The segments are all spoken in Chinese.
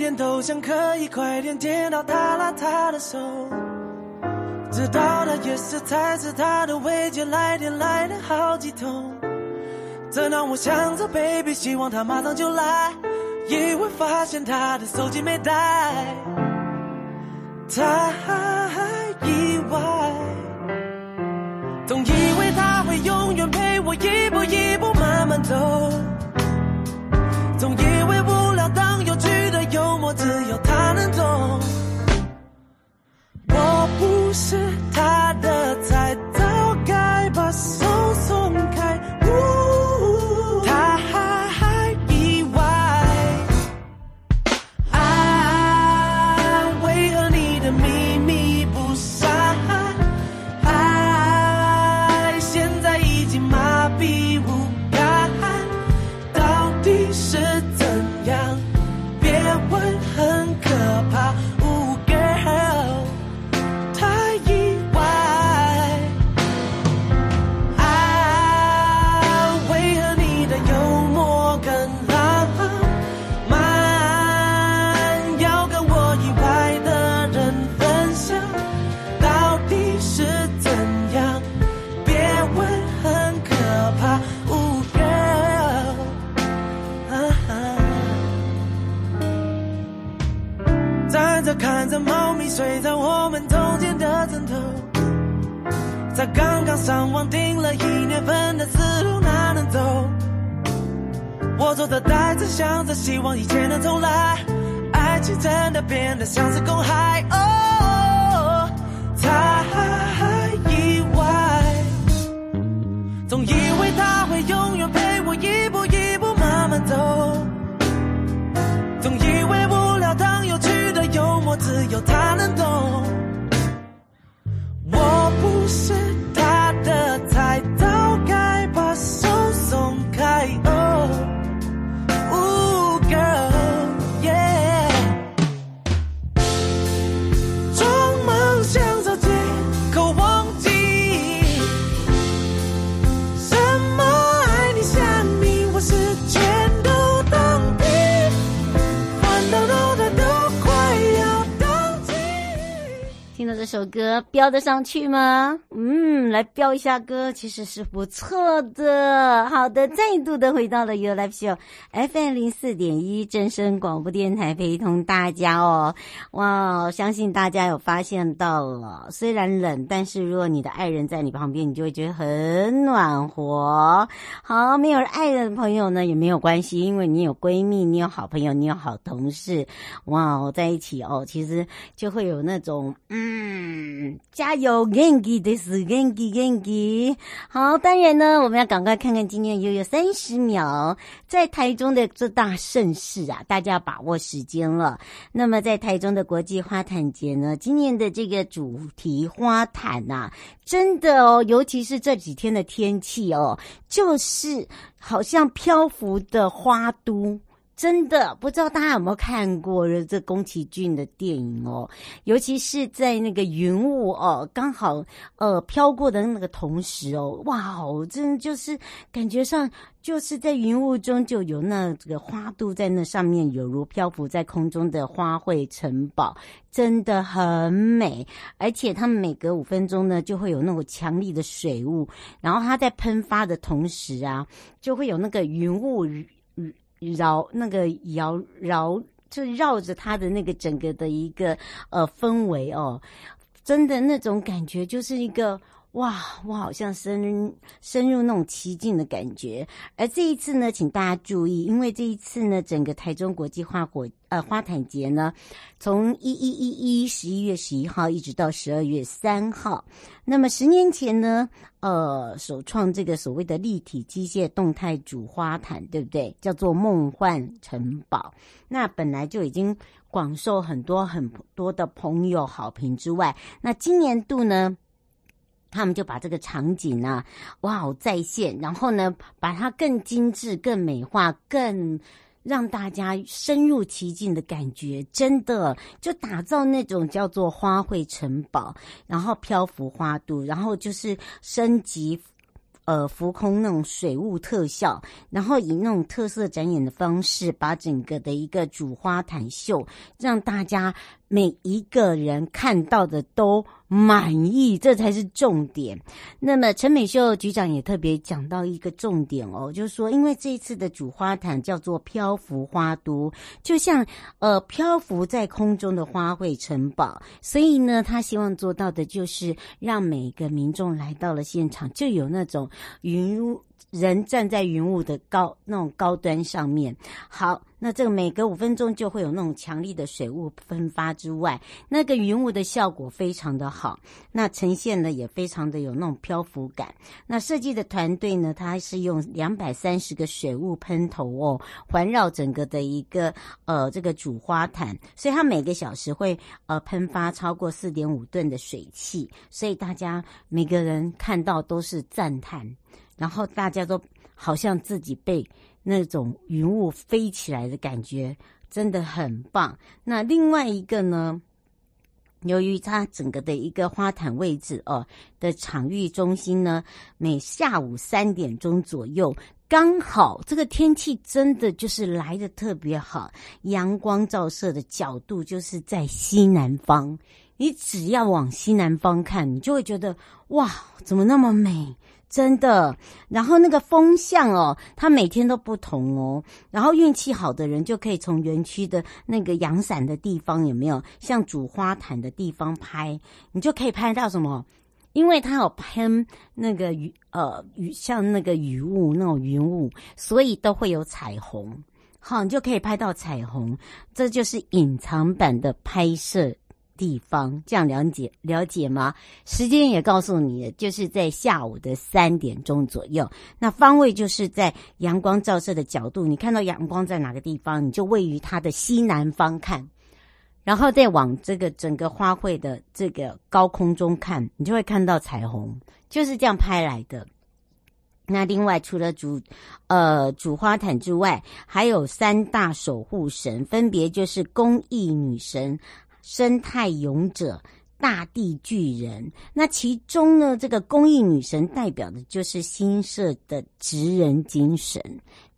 每天都想可以快点见到他拉他的手，知道他也是才是他的未接来电来了好几通，这让我想着 baby，希望他马上就来，意外发现他的手机没带，太意外，总以为他会永远陪我一步一是首歌飙得上去吗？嗯，来飙一下歌，其实是不错的。好的，再度的回到了 U F C O FM 零四点一正声广播电台，陪同大家哦。哇，相信大家有发现到了，虽然冷，但是如果你的爱人在你旁边，你就会觉得很暖和。好，没有爱人的朋友呢也没有关系，因为你有闺蜜，你有好朋友，你有好同事，哇，在一起哦，其实就会有那种嗯。嗯加油，Genki 的是 Genki Genki。好，当然呢，我们要赶快看看今天又有三十秒，在台中的这大盛事啊，大家要把握时间了。那么，在台中的国际花毯节呢，今年的这个主题花毯呐、啊，真的哦，尤其是这几天的天气哦，就是好像漂浮的花都。真的不知道大家有没有看过这宫崎骏的电影哦，尤其是在那个云雾哦，刚好呃飘过的那个同时哦，哇哦，真就是感觉上就是在云雾中就有那这个花都在那上面，有如漂浮在空中的花卉城堡，真的很美。而且他们每隔五分钟呢，就会有那种强力的水雾，然后它在喷发的同时啊，就会有那个云雾。绕那个摇绕，就绕着他的那个整个的一个呃氛围哦，真的那种感觉就是一个哇，我好像深深入那种奇境的感觉。而这一次呢，请大家注意，因为这一次呢，整个台中国际花火呃花毯节呢，从一一一一十一月十一号一直到十二月三号。那么十年前呢，呃，首创这个所谓的立体机械动态主花毯，对不对？叫做梦幻城堡。那本来就已经广受很多很多的朋友好评之外，那今年度呢，他们就把这个场景啊，哇，再现，然后呢，把它更精致、更美化、更。让大家深入其境的感觉，真的就打造那种叫做花卉城堡，然后漂浮花都，然后就是升级，呃，浮空那种水雾特效，然后以那种特色展演的方式，把整个的一个主花坛秀，让大家。每一个人看到的都满意，这才是重点。那么陈美秀局长也特别讲到一个重点哦，就是说，因为这次的主花毯叫做漂浮花都，就像呃漂浮在空中的花卉城堡，所以呢，他希望做到的就是让每个民众来到了现场，就有那种云雾人站在云雾的高那种高端上面。好。那这个每隔五分钟就会有那种强力的水雾喷发之外，那个云雾的效果非常的好，那呈现的也非常的有那种漂浮感。那设计的团队呢，它是用两百三十个水雾喷头哦，环绕整个的一个呃这个主花坛，所以它每个小时会呃喷发超过四点五吨的水汽，所以大家每个人看到都是赞叹，然后大家都好像自己被。那种云雾飞起来的感觉真的很棒。那另外一个呢，由于它整个的一个花坛位置哦的场域中心呢，每下午三点钟左右，刚好这个天气真的就是来得特别好，阳光照射的角度就是在西南方。你只要往西南方看，你就会觉得哇，怎么那么美？真的，然后那个风向哦，它每天都不同哦。然后运气好的人就可以从园区的那个阳伞的地方有没有，像主花坛的地方拍，你就可以拍到什么？因为它有喷那个雨呃雨，像那个雨雾那种云雾，所以都会有彩虹。好，你就可以拍到彩虹，这就是隐藏版的拍摄。地方这样了解了解吗？时间也告诉你，就是在下午的三点钟左右。那方位就是在阳光照射的角度，你看到阳光在哪个地方，你就位于它的西南方看，然后再往这个整个花卉的这个高空中看，你就会看到彩虹，就是这样拍来的。那另外除了主呃主花毯之外，还有三大守护神，分别就是公益女神。生态勇者、大地巨人，那其中呢，这个公益女神代表的就是新社的职人精神。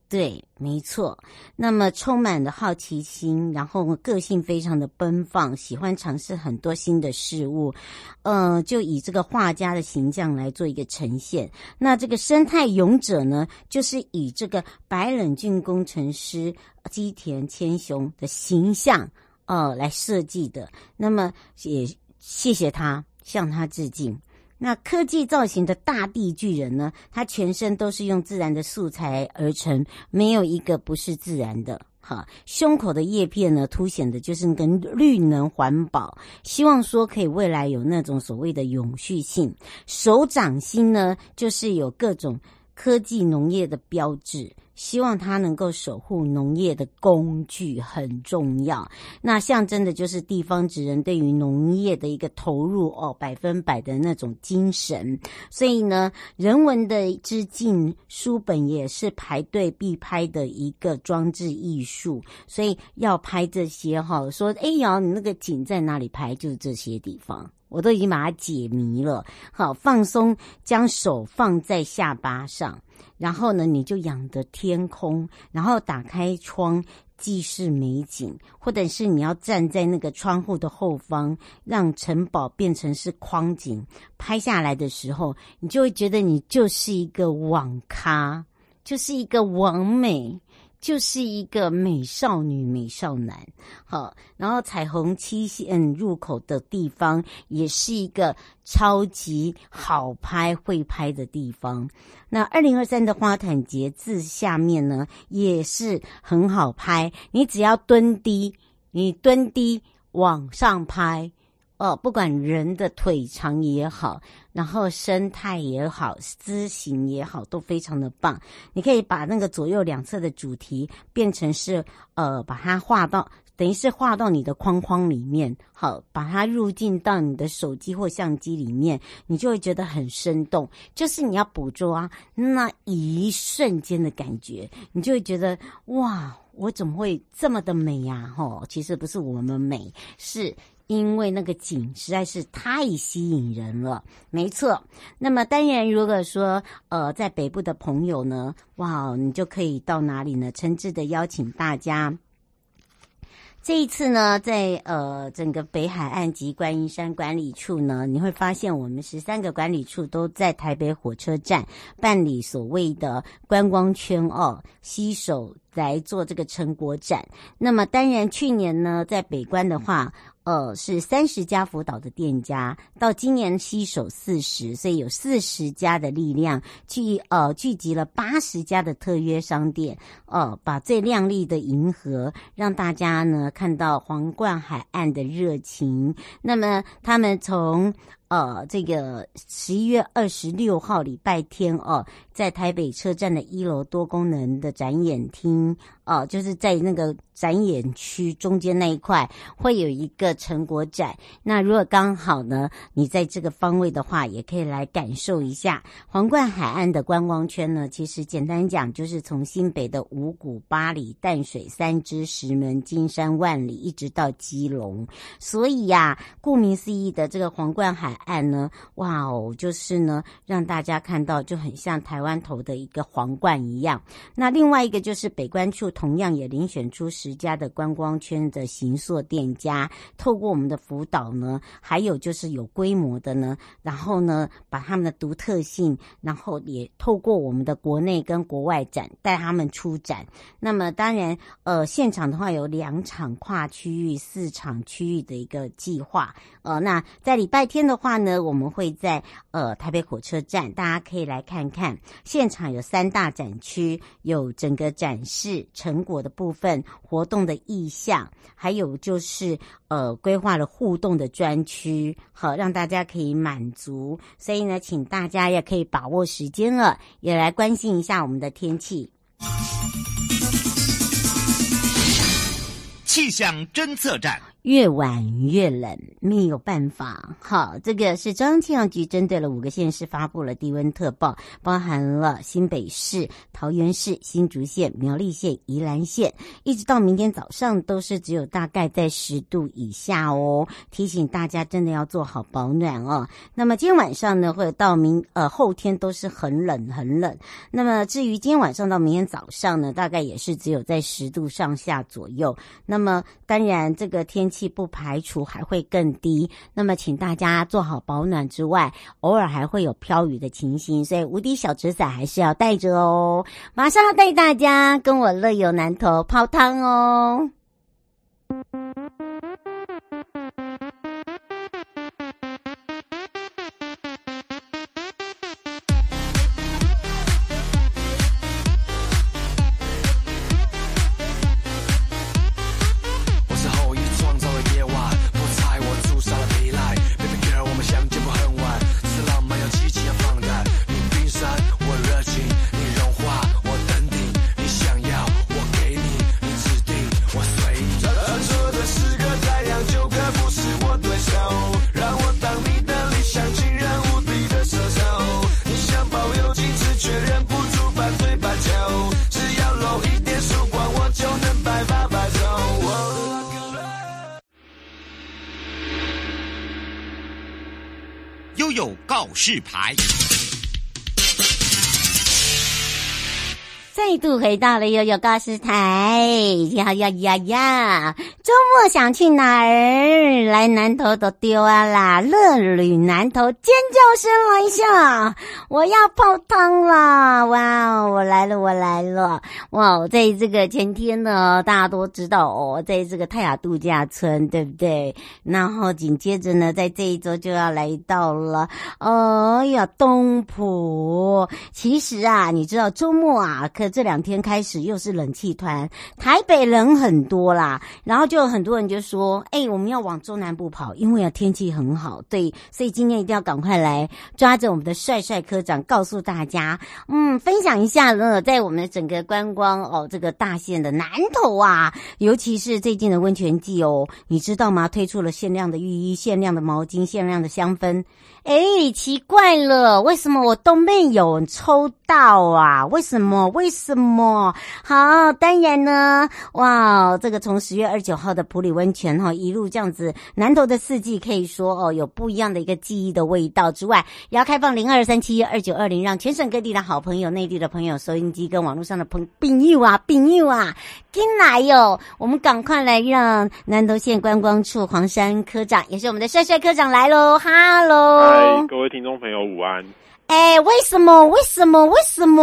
对，没错。那么充满了好奇心，然后个性非常的奔放，喜欢尝试很多新的事物。呃，就以这个画家的形象来做一个呈现。那这个生态勇者呢，就是以这个白冷俊工程师基田千雄的形象。哦，来设计的，那么也谢谢他，向他致敬。那科技造型的大地巨人呢，它全身都是用自然的素材而成，没有一个不是自然的。哈，胸口的叶片呢，凸显的就是那个绿能环保，希望说可以未来有那种所谓的永续性。手掌心呢，就是有各种科技农业的标志。希望它能够守护农业的工具很重要，那象征的就是地方职人对于农业的一个投入哦，百分百的那种精神。所以呢，人文的致敬书本也是排队必拍的一个装置艺术，所以要拍这些哈。说哎呀，你那个景在哪里拍？就是这些地方，我都已经把它解谜了。好，放松，将手放在下巴上。然后呢，你就仰着天空，然后打开窗，既是美景，或者是你要站在那个窗户的后方，让城堡变成是框景，拍下来的时候，你就会觉得你就是一个网咖，就是一个网美。就是一个美少女、美少男，好，然后彩虹七线入口的地方也是一个超级好拍、会拍的地方。那二零二三的花毯节字下面呢，也是很好拍。你只要蹲低，你蹲低往上拍。哦，不管人的腿长也好，然后生态也好，姿形也好，都非常的棒。你可以把那个左右两侧的主题变成是，呃，把它画到，等于是画到你的框框里面，好，把它入进到你的手机或相机里面，你就会觉得很生动。就是你要捕捉啊，那一瞬间的感觉，你就会觉得哇，我怎么会这么的美呀？吼，其实不是我们美，是。因为那个景实在是太吸引人了，没错。那么当然，如果说呃在北部的朋友呢，哇，你就可以到哪里呢？诚挚的邀请大家。这一次呢，在呃整个北海岸及观音山管理处呢，你会发现我们十三个管理处都在台北火车站办理所谓的观光圈哦，携手来做这个成果展。那么当然，去年呢在北关的话。呃，是三十家福岛的店家，到今年携手四十，所以有四十家的力量聚呃聚集了八十家的特约商店，呃，把最亮丽的银河让大家呢看到皇冠海岸的热情。那么他们从。呃，这个十一月二十六号礼拜天哦，在台北车站的一楼多功能的展演厅，哦、呃，就是在那个展演区中间那一块会有一个成果展。那如果刚好呢，你在这个方位的话，也可以来感受一下皇冠海岸的观光圈呢。其实简单讲，就是从新北的五股、八里、淡水、三芝、石门、金山、万里，一直到基隆。所以呀、顾名思义的这个皇冠海。案呢，哇哦，就是呢，让大家看到就很像台湾头的一个皇冠一样。那另外一个就是北关处，同样也遴选出十家的观光圈的形塑店家，透过我们的辅导呢，还有就是有规模的呢，然后呢，把他们的独特性，然后也透过我们的国内跟国外展带他们出展。那么当然，呃，现场的话有两场跨区域、四场区域的一个计划。呃，那在礼拜天的话。呢，我们会在呃台北火车站，大家可以来看看。现场有三大展区，有整个展示成果的部分，活动的意向，还有就是呃规划了互动的专区，好让大家可以满足。所以呢，请大家也可以把握时间了，也来关心一下我们的天气。气象侦测站。越晚越冷，没有办法。好，这个是中央气象局针对了五个县市发布了低温特报，包含了新北市、桃园市、新竹县、苗栗县、宜兰县，一直到明天早上都是只有大概在十度以下哦。提醒大家真的要做好保暖哦。那么今天晚上呢，会到明呃后天都是很冷很冷。那么至于今天晚上到明天早上呢，大概也是只有在十度上下左右。那么那么当然这个天。气不排除还会更低，那么请大家做好保暖之外，偶尔还会有飘雨的情形，所以无敌小纸伞还是要带着哦。马上要带大家跟我乐游南投泡汤哦。告示牌。再度回到了悠悠告示台，呀呀呀呀！周末想去哪儿？来南头都丢啊啦！乐旅南头尖叫声来一下！我要泡汤了！哇哦，我来了，我来了！哇，在这个前天呢，大家都知道哦，在这个泰雅度假村，对不对？然后紧接着呢，在这一周就要来到了，哎呀，东埔。其实啊，你知道周末啊，可这两天开始又是冷气团，台北人很多啦，然后就很多人就说：“哎，我们要往中南部跑，因为啊天气很好。”对，所以今天一定要赶快来抓着我们的帅帅科长，告诉大家，嗯，分享一下呢，在我们的整个观光哦，这个大县的南投啊，尤其是最近的温泉季哦，你知道吗？推出了限量的浴衣、限量的毛巾、限量的香氛。哎，奇怪了，为什么我都没有抽到啊？为什么？为什么？好，当然呢，哇，这个从十月二十九号的普里温泉哈，一路这样子，南投的四季可以说哦，有不一样的一个记忆的味道之外，也要开放零二三七二九二零，让全省各地的好朋友、内地的朋友、收音机跟网络上的朋朋友啊、朋友啊，进来哟！我们赶快来让南投县观光处黄山科长，也是我们的帅帅科长来喽，哈喽。嗨，各位听众朋友，午安。哎，为什么？为什么？为什么？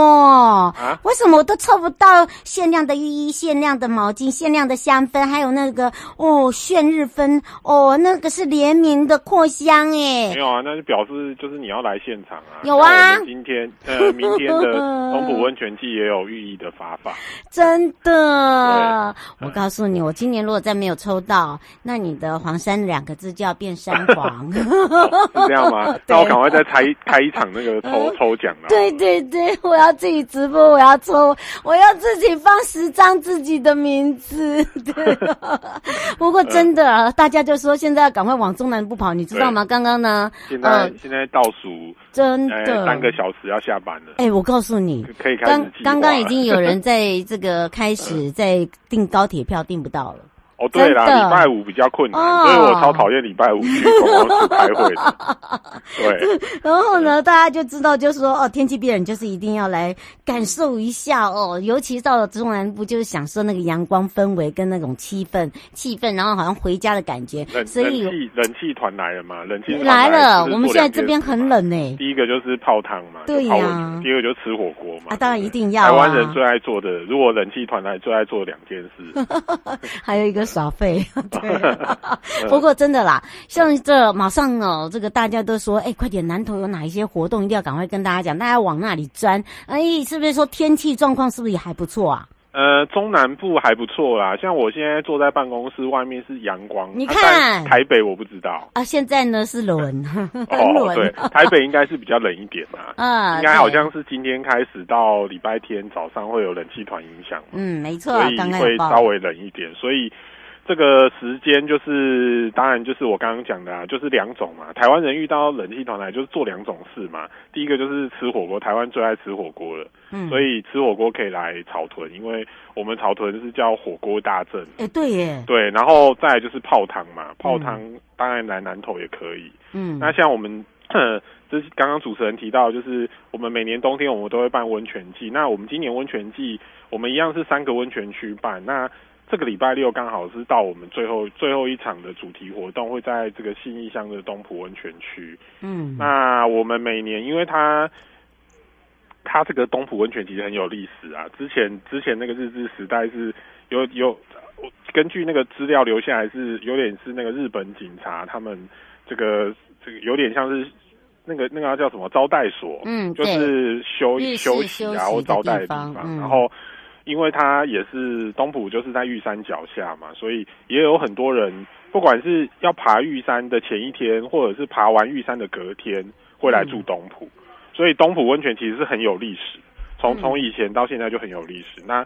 啊？为什么我都抽不到限量的浴衣、限量的毛巾、限量的香氛，还有那个哦，炫日分哦，那个是联名的扩香哎。没有啊，那就表示就是你要来现场啊。有啊。今天呃，明天的 东浦温泉季也有浴衣的发放。真的。我告诉你，我今年如果再没有抽到，那你的黄山两个字就要变山黄。这样吗？那我赶快再开开一场那个。抽抽奖了，对对对，我要自己直播，我要抽，我要自己放十张自己的名字。对，不过真的，呃、大家就说现在要赶快往中南部跑，你知道吗？刚刚呢，现在、呃、现在倒数，真的三个小时要下班了。哎，我告诉你，可以开始刚刚刚已经有人在这个开始 在订高铁票，订不到了。哦，对啦，礼拜五比较困难，哦、所以我超讨厌礼拜五去开会的。对，然后呢，大家就知道，就是说，哦，天气变冷，就是一定要来感受一下哦。尤其到了中南部，就是享受那个阳光氛围跟那种气氛，气氛，然后好像回家的感觉。冷所以冷气冷气团来了嘛？冷气团来了，我们现在这边很冷呢。第一个就是泡汤嘛，对呀、啊。第二个就是吃火锅嘛。啊，当然一定要、啊。台湾人最爱做的，如果冷气团来，最爱做两件事。还有一个耍废。对，不过真的啦，像这马上哦，这个大家都说，哎，快点，南投有哪一些活动，一定要赶快跟大家讲，大家往那里钻。哎，是不是说天气状况是不是也还不错啊？呃，中南部还不错啦，像我现在坐在办公室外面是阳光，你看、啊、台北我不知道啊，现在呢是 冷，哦，对，台北应该是比较冷一点嘛，啊，应该好像是今天开始到礼拜天早上会有冷气团影响，嗯，没错，所以会稍微冷一点，所以。这个时间就是，当然就是我刚刚讲的啊，就是两种嘛。台湾人遇到冷气团来，就是做两种事嘛。第一个就是吃火锅，台湾最爱吃火锅了，嗯，所以吃火锅可以来草屯，因为我们草屯是叫火锅大镇。哎，对耶。对，然后再来就是泡汤嘛，泡汤当然来南投也可以。嗯，那像我们，就是刚刚主持人提到，就是我们每年冬天我们都会办温泉季。那我们今年温泉季，我们一样是三个温泉区办。那这个礼拜六刚好是到我们最后最后一场的主题活动，会在这个信义乡的东浦温泉区。嗯，那我们每年，因为它它这个东浦温泉其实很有历史啊。之前之前那个日治时代是有有根据那个资料留下来是有点是那个日本警察他们这个这个有点像是那个那个叫什么招待所，嗯，就是休休息啊或招待的地方，嗯、然后。因为它也是东浦，就是在玉山脚下嘛，所以也有很多人，不管是要爬玉山的前一天，或者是爬完玉山的隔天，会来住东浦。所以东浦温泉其实是很有历史，从从以前到现在就很有历史。那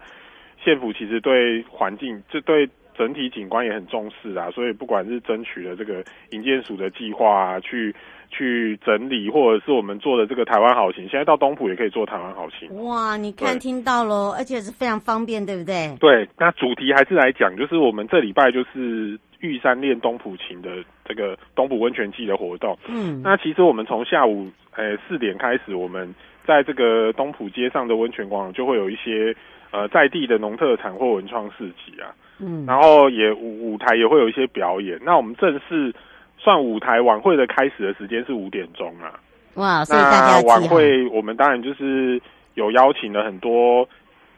县府其实对环境，这对整体景观也很重视啊，所以不管是争取了这个营建署的计划啊，去。去整理，或者是我们做的这个台湾好行，现在到东埔也可以做台湾好行。哇，你看听到喽，而且是非常方便，对不对？对，那主题还是来讲，就是我们这礼拜就是玉山练东埔琴的这个东埔温泉季的活动。嗯，那其实我们从下午呃四点开始，我们在这个东埔街上的温泉广场就会有一些呃在地的农特产或文创市集啊。嗯，然后也舞舞台也会有一些表演。那我们正式算舞台晚会的开始的时间是五点钟啊。哇，所以大家晚会我们当然就是有邀请了很多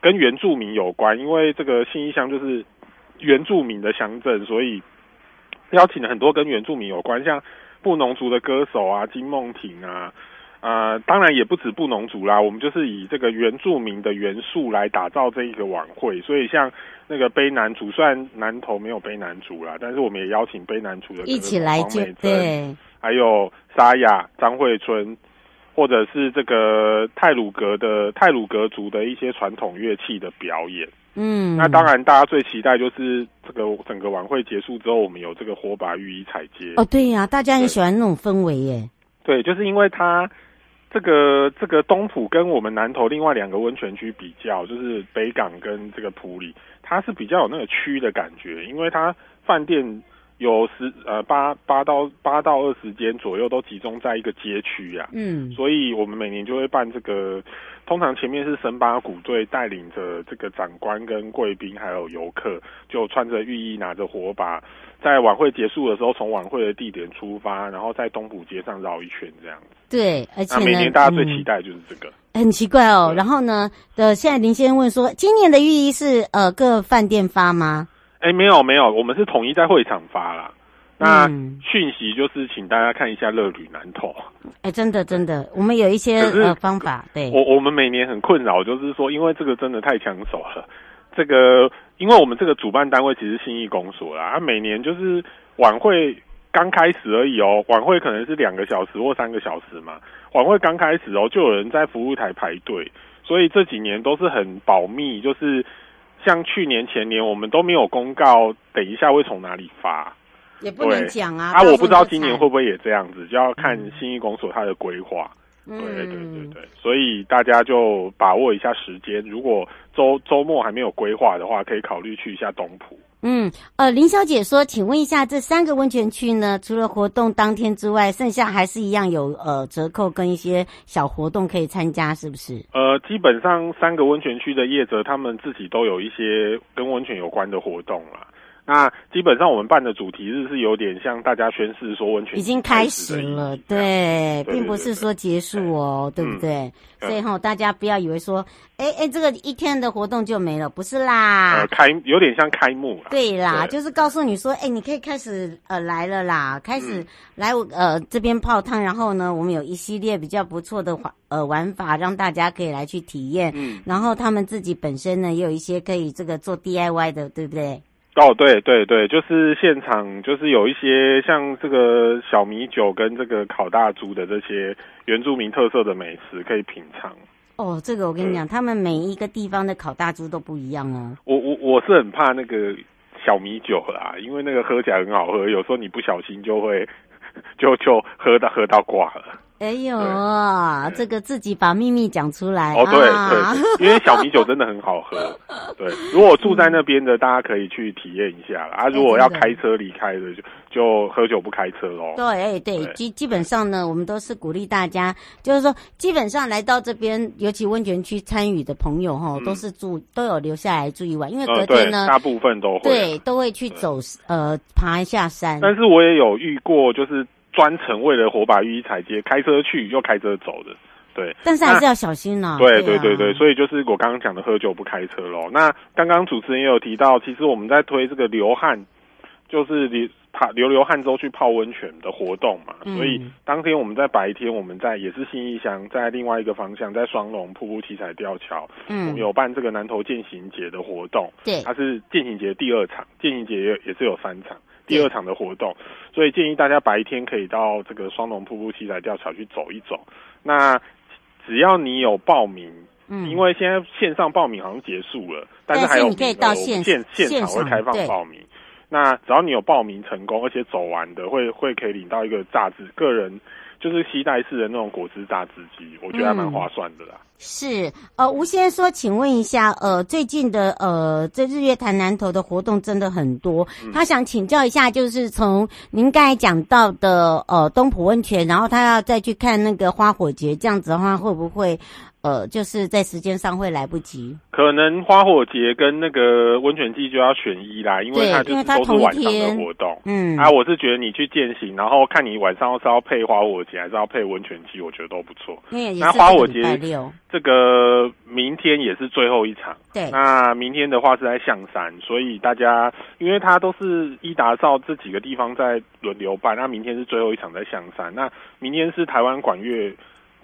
跟原住民有关，因为这个信义乡就是原住民的乡镇，所以邀请了很多跟原住民有关，像布农族的歌手啊，金梦婷啊。呃，当然也不止布农族啦，我们就是以这个原住民的元素来打造这一个晚会，所以像那个卑南族，虽然南投没有卑南族啦，但是我们也邀请卑南族的一起来就对，还有沙雅、张惠春，或者是这个泰鲁格的泰鲁格族的一些传统乐器的表演。嗯，那当然大家最期待就是这个整个晚会结束之后，我们有这个火把浴衣彩街。哦，对呀、啊，大家很喜欢那种氛围耶。对，就是因为它。这个这个东浦跟我们南投另外两个温泉区比较，就是北港跟这个埔里，它是比较有那个区的感觉，因为它饭店有十呃八八到八到二十间左右都集中在一个街区啊，嗯，所以我们每年就会办这个，通常前面是神巴鼓队带领着这个长官跟贵宾还有游客，就穿着浴衣拿着火把。在晚会结束的时候，从晚会的地点出发，然后在东浦街上绕一圈，这样子。对，而且呢，每年大家最期待就是这个。嗯、很奇怪哦，然后呢，的现在林先生问说，今年的浴衣是呃各饭店发吗？哎，没有没有，我们是统一在会场发啦。那讯息就是，请大家看一下乐旅南投。哎，真的真的，我们有一些呃方法。对，我我们每年很困扰，就是说，因为这个真的太抢手了，这个。因为我们这个主办单位其实信义公所啦，啊，每年就是晚会刚开始而已哦，晚会可能是两个小时或三个小时嘛，晚会刚开始哦，就有人在服务台排队，所以这几年都是很保密，就是像去年前年我们都没有公告，等一下会从哪里发，也不能讲啊，啊，我不知道今年会不会也这样子，就要看新义公所它的规划。对对对对，所以大家就把握一下时间。如果周周末还没有规划的话，可以考虑去一下东埔。嗯，呃，林小姐说，请问一下，这三个温泉区呢，除了活动当天之外，剩下还是一样有呃折扣跟一些小活动可以参加，是不是？呃，基本上三个温泉区的业者，他们自己都有一些跟温泉有关的活动啦。那基本上我们办的主题日是有点像大家宣示说温泉已经开始了，对，并不是说结束哦，对不对？所以哈，大家不要以为说，哎哎，这个一天的活动就没了，不是啦。呃，开有点像开幕啦。对啦，就是告诉你说，哎，你可以开始呃来了啦，开始来我呃这边泡汤，然后呢，我们有一系列比较不错的玩呃玩法，让大家可以来去体验。嗯，然后他们自己本身呢，也有一些可以这个做 DIY 的，对不对？哦，对对对，就是现场就是有一些像这个小米酒跟这个烤大猪的这些原住民特色的美食可以品尝。哦，这个我跟你讲，他们每一个地方的烤大猪都不一样哦。我我我是很怕那个小米酒啦，因为那个喝起来很好喝，有时候你不小心就会 就就喝到喝到挂了。哎呦，这个自己把秘密讲出来哦，对对，因为小米酒真的很好喝。对，如果住在那边的，大家可以去体验一下啊。如果要开车离开的，就就喝酒不开车喽。对，哎对，基基本上呢，我们都是鼓励大家，就是说，基本上来到这边，尤其温泉区参与的朋友哈，都是住都有留下来住一晚，因为隔天呢，大部分都会对都会去走呃爬一下山。但是我也有遇过，就是。专程为了火把浴衣踩街，开车去又开车走的，对。但是还是要小心呢、啊。对对对对，所以就是我刚刚讲的喝酒不开车喽。那刚刚主持人也有提到，其实我们在推这个流汗，就是流泡流流汗之后去泡温泉的活动嘛。嗯、所以当天我们在白天，我们在也是新义乡，在另外一个方向，在双龙瀑布七彩吊桥，嗯，我们有办这个南投健行节的活动。对，它是健行节第二场，健行节也也是有三场。第二场的活动，所以建议大家白天可以到这个双龙瀑布七彩吊桥去走一走。那只要你有报名，嗯，因为现在线上报名好像结束了，但是还有你可以到现现现场会开放报名。那只要你有报名成功，而且走完的，会会可以领到一个杂志个人就是携带式的那种果汁榨汁机，我觉得还蛮划算的啦。嗯、是，呃，吴先生说，请问一下，呃，最近的呃，这日月潭南投的活动真的很多，嗯、他想请教一下，就是从您刚才讲到的呃东浦温泉，然后他要再去看那个花火节，这样子的话会不会？呃，就是在时间上会来不及，可能花火节跟那个温泉季就要选一啦，因为它就是都是晚上的活动。嗯，啊，我是觉得你去践行，然后看你晚上是要配花火节还是要配温泉季，我觉得都不错。那花火节这个明天也是最后一场，对，那明天的话是在象山，所以大家因为它都是伊达邵这几个地方在轮流办，那明天是最后一场在象山，那明天是台湾管乐。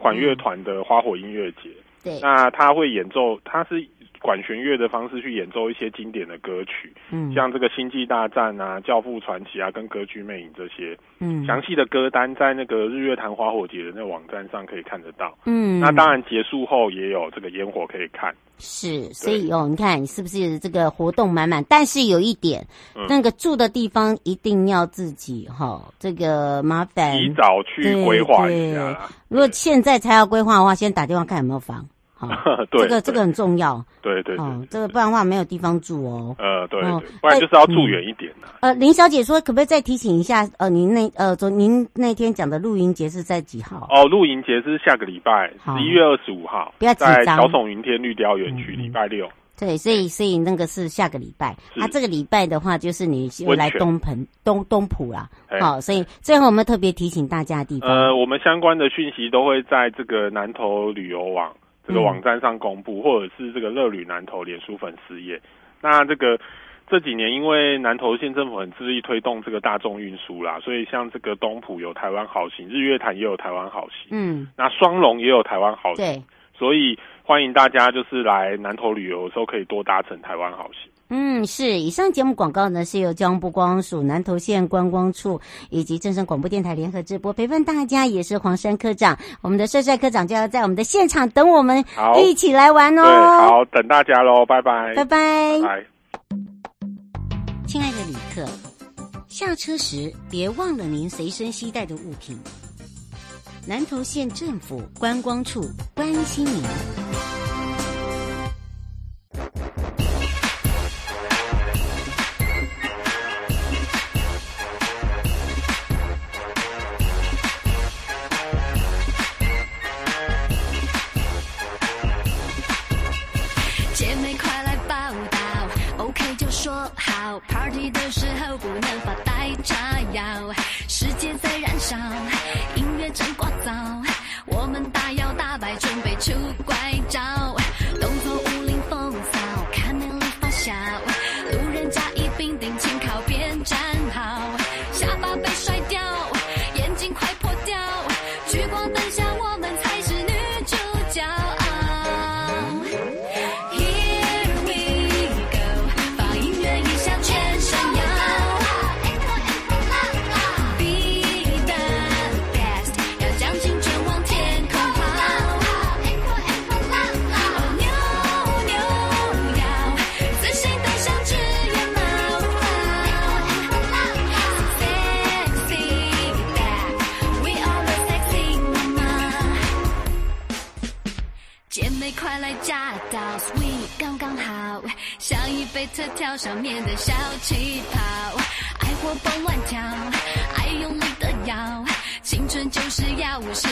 管乐团的花火音乐节，对，那他会演奏，他是管弦乐的方式去演奏一些经典的歌曲，嗯，像这个《星际大战》啊，《教父传奇》啊，跟《歌剧魅影》这些，嗯，详细的歌单在那个日月潭花火节的那个网站上可以看得到，嗯，那当然结束后也有这个烟火可以看。是，所以哦，你看你是不是这个活动满满？但是有一点，嗯、那个住的地方一定要自己哈、哦，这个麻烦提早去规划一下。如果现在才要规划的话，先打电话看有没有房。这个这个很重要。对对哦，这个不然的话没有地方住哦。呃，对，对，不然就是要住远一点呢，啊嗯。呃，林小姐说，可不可以再提醒一下？呃，您那呃，昨您那天讲的露营节是在几号？哦，露营节是下个礼拜十一月二十五号，不要紧张，在小耸云天绿雕园区，礼拜六。对，所以所以那个是下个礼拜。啊，这个礼拜的话，就是你又来东盆东东浦啦。好，所以最后我们特别提醒大家的地方。呃，我们相关的讯息都会在这个南投旅游网。这个网站上公布，或者是这个乐旅南投脸书粉丝页。那这个这几年，因为南投县政府很致力推动这个大众运输啦，所以像这个东埔有台湾好行，日月潭也有台湾好行，嗯，那双龙也有台湾好行，对，所以欢迎大家就是来南投旅游的时候，可以多搭乘台湾好行。嗯，是。以上节目广告呢，是由交通部光署南投县观光处以及正声广播电台联合直播，陪伴大家也是黄山科长，我们的帅帅科长就要在我们的现场等我们 一起来玩哦。对，好，等大家喽，拜拜，拜拜，拜拜。亲爱的旅客，下车时别忘了您随身携带的物品。南投县政府观光处关心您。上面的小气泡，爱活蹦乱跳，爱用力的摇，青春就是要无时